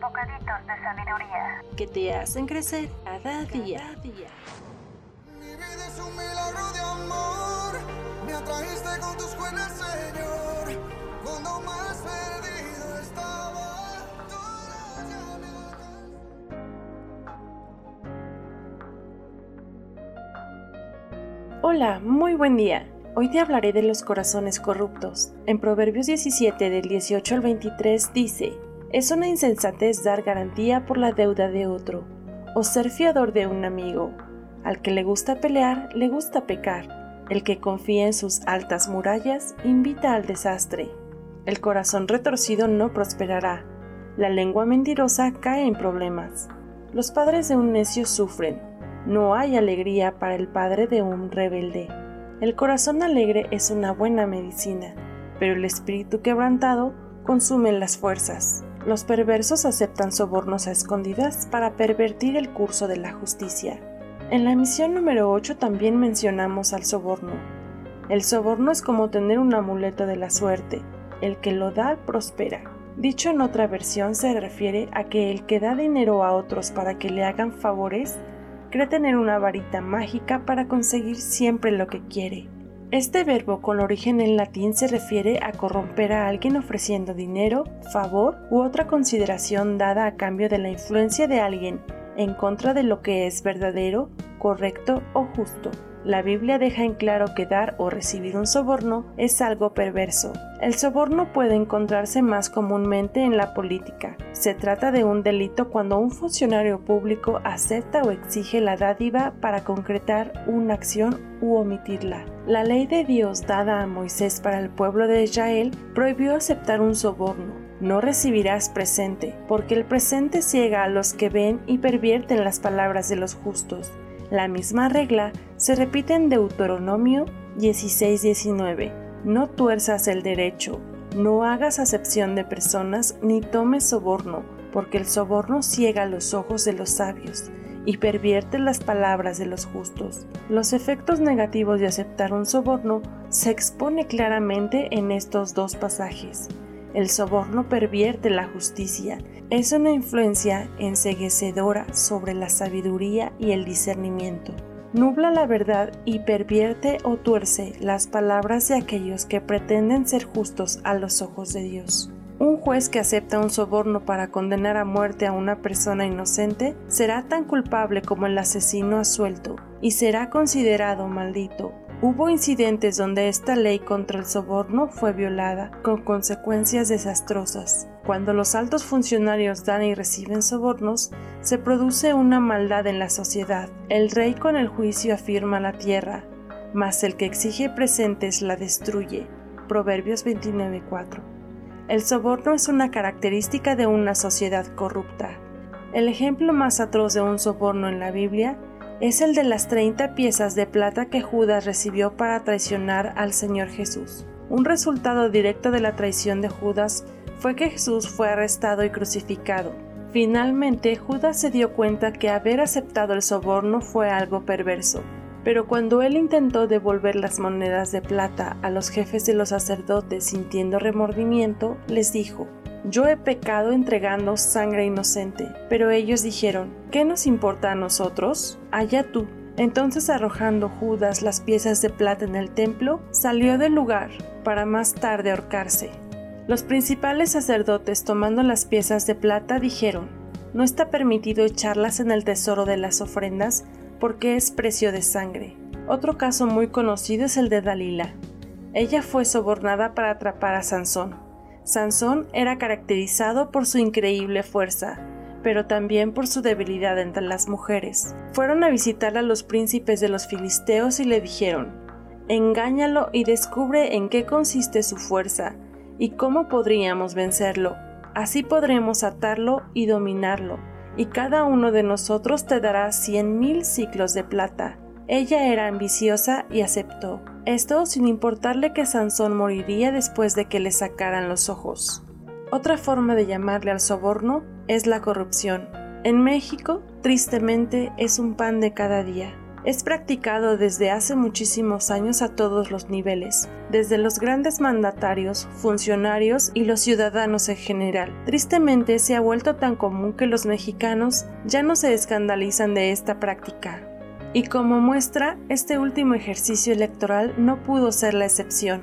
Bocaditos de sabiduría. que te hacen crecer cada día. Mi vida es un milagro de amor. Me atrajiste con tus buenas, Señor. Cuando más perdido estaba, me. Hola, muy buen día. Hoy te hablaré de los corazones corruptos. En Proverbios 17 del 18 al 23 dice, es una insensatez dar garantía por la deuda de otro, o ser fiador de un amigo. Al que le gusta pelear, le gusta pecar. El que confía en sus altas murallas, invita al desastre. El corazón retorcido no prosperará. La lengua mentirosa cae en problemas. Los padres de un necio sufren. No hay alegría para el padre de un rebelde. El corazón alegre es una buena medicina, pero el espíritu quebrantado consume las fuerzas. Los perversos aceptan sobornos a escondidas para pervertir el curso de la justicia. En la misión número 8 también mencionamos al soborno. El soborno es como tener un amuleto de la suerte. El que lo da prospera. Dicho en otra versión se refiere a que el que da dinero a otros para que le hagan favores cree tener una varita mágica para conseguir siempre lo que quiere. Este verbo con origen en latín se refiere a corromper a alguien ofreciendo dinero, favor u otra consideración dada a cambio de la influencia de alguien en contra de lo que es verdadero, correcto o justo. La Biblia deja en claro que dar o recibir un soborno es algo perverso. El soborno puede encontrarse más comúnmente en la política. Se trata de un delito cuando un funcionario público acepta o exige la dádiva para concretar una acción u omitirla. La ley de Dios dada a Moisés para el pueblo de Israel prohibió aceptar un soborno. No recibirás presente, porque el presente ciega a los que ven y pervierten las palabras de los justos. La misma regla se repite en Deuteronomio 16:19. No tuerzas el derecho, no hagas acepción de personas ni tomes soborno, porque el soborno ciega los ojos de los sabios y pervierte las palabras de los justos. Los efectos negativos de aceptar un soborno se expone claramente en estos dos pasajes. El soborno pervierte la justicia, es una influencia enseguecedora sobre la sabiduría y el discernimiento. Nubla la verdad y pervierte o tuerce las palabras de aquellos que pretenden ser justos a los ojos de Dios. Un juez que acepta un soborno para condenar a muerte a una persona inocente será tan culpable como el asesino asuelto y será considerado maldito. Hubo incidentes donde esta ley contra el soborno fue violada, con consecuencias desastrosas. Cuando los altos funcionarios dan y reciben sobornos, se produce una maldad en la sociedad. El rey con el juicio afirma la tierra, mas el que exige presentes la destruye. Proverbios 29:4. El soborno es una característica de una sociedad corrupta. El ejemplo más atroz de un soborno en la Biblia es el de las 30 piezas de plata que Judas recibió para traicionar al Señor Jesús. Un resultado directo de la traición de Judas fue que Jesús fue arrestado y crucificado. Finalmente, Judas se dio cuenta que haber aceptado el soborno fue algo perverso. Pero cuando él intentó devolver las monedas de plata a los jefes de los sacerdotes sintiendo remordimiento, les dijo, yo he pecado entregando sangre inocente. Pero ellos dijeron, ¿qué nos importa a nosotros? Allá tú. Entonces arrojando Judas las piezas de plata en el templo, salió del lugar para más tarde ahorcarse. Los principales sacerdotes tomando las piezas de plata dijeron, no está permitido echarlas en el tesoro de las ofrendas porque es precio de sangre. Otro caso muy conocido es el de Dalila. Ella fue sobornada para atrapar a Sansón. Sansón era caracterizado por su increíble fuerza, pero también por su debilidad entre las mujeres. Fueron a visitar a los príncipes de los filisteos y le dijeron, Engáñalo y descubre en qué consiste su fuerza y cómo podríamos vencerlo. Así podremos atarlo y dominarlo, y cada uno de nosotros te dará cien mil ciclos de plata. Ella era ambiciosa y aceptó. Esto sin importarle que Sansón moriría después de que le sacaran los ojos. Otra forma de llamarle al soborno es la corrupción. En México, tristemente, es un pan de cada día. Es practicado desde hace muchísimos años a todos los niveles, desde los grandes mandatarios, funcionarios y los ciudadanos en general. Tristemente se ha vuelto tan común que los mexicanos ya no se escandalizan de esta práctica. Y como muestra, este último ejercicio electoral no pudo ser la excepción.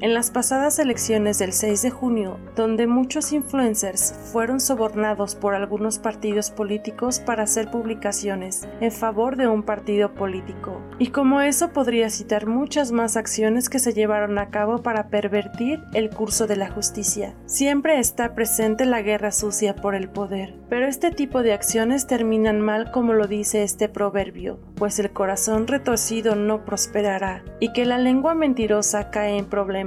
En las pasadas elecciones del 6 de junio, donde muchos influencers fueron sobornados por algunos partidos políticos para hacer publicaciones en favor de un partido político. Y como eso podría citar muchas más acciones que se llevaron a cabo para pervertir el curso de la justicia. Siempre está presente la guerra sucia por el poder, pero este tipo de acciones terminan mal como lo dice este proverbio, pues el corazón retorcido no prosperará y que la lengua mentirosa cae en problemas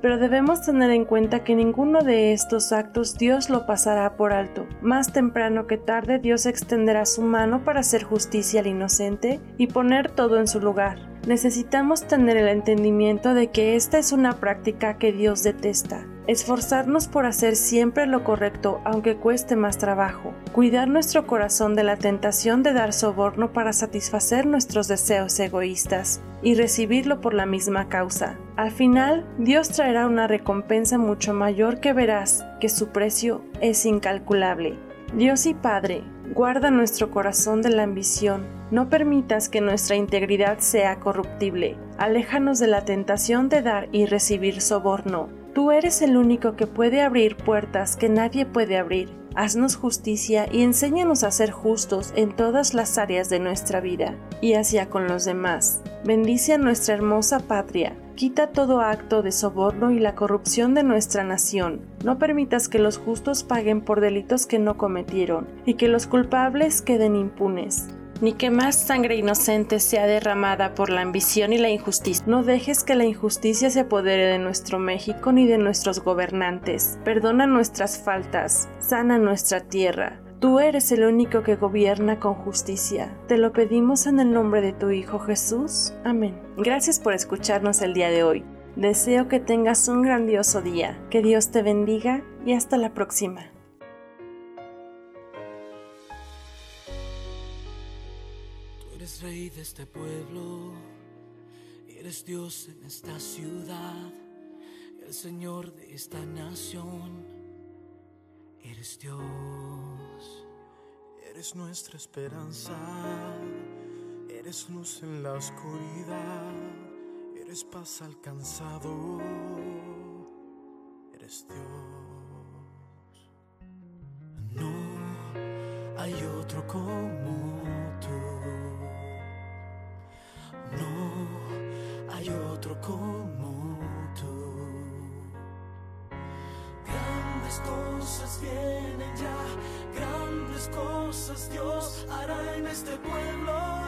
pero debemos tener en cuenta que ninguno de estos actos Dios lo pasará por alto. Más temprano que tarde Dios extenderá su mano para hacer justicia al inocente y poner todo en su lugar. Necesitamos tener el entendimiento de que esta es una práctica que Dios detesta. Esforzarnos por hacer siempre lo correcto aunque cueste más trabajo. Cuidar nuestro corazón de la tentación de dar soborno para satisfacer nuestros deseos egoístas y recibirlo por la misma causa. Al final, Dios traerá una recompensa mucho mayor que verás que su precio es incalculable. Dios y Padre, guarda nuestro corazón de la ambición. No permitas que nuestra integridad sea corruptible. Aléjanos de la tentación de dar y recibir soborno. Tú eres el único que puede abrir puertas que nadie puede abrir. Haznos justicia y enséñanos a ser justos en todas las áreas de nuestra vida y hacia con los demás. Bendice a nuestra hermosa patria. Quita todo acto de soborno y la corrupción de nuestra nación. No permitas que los justos paguen por delitos que no cometieron y que los culpables queden impunes ni que más sangre inocente sea derramada por la ambición y la injusticia. No dejes que la injusticia se apodere de nuestro México ni de nuestros gobernantes. Perdona nuestras faltas, sana nuestra tierra. Tú eres el único que gobierna con justicia. Te lo pedimos en el nombre de tu Hijo Jesús. Amén. Gracias por escucharnos el día de hoy. Deseo que tengas un grandioso día. Que Dios te bendiga y hasta la próxima. Rey de este pueblo, eres Dios en esta ciudad, el Señor de esta nación, eres Dios. Eres nuestra esperanza, eres luz en la oscuridad, eres paz alcanzado, eres Dios. No hay otro como como tú. Grandes cosas vienen ya, grandes cosas Dios hará en este pueblo.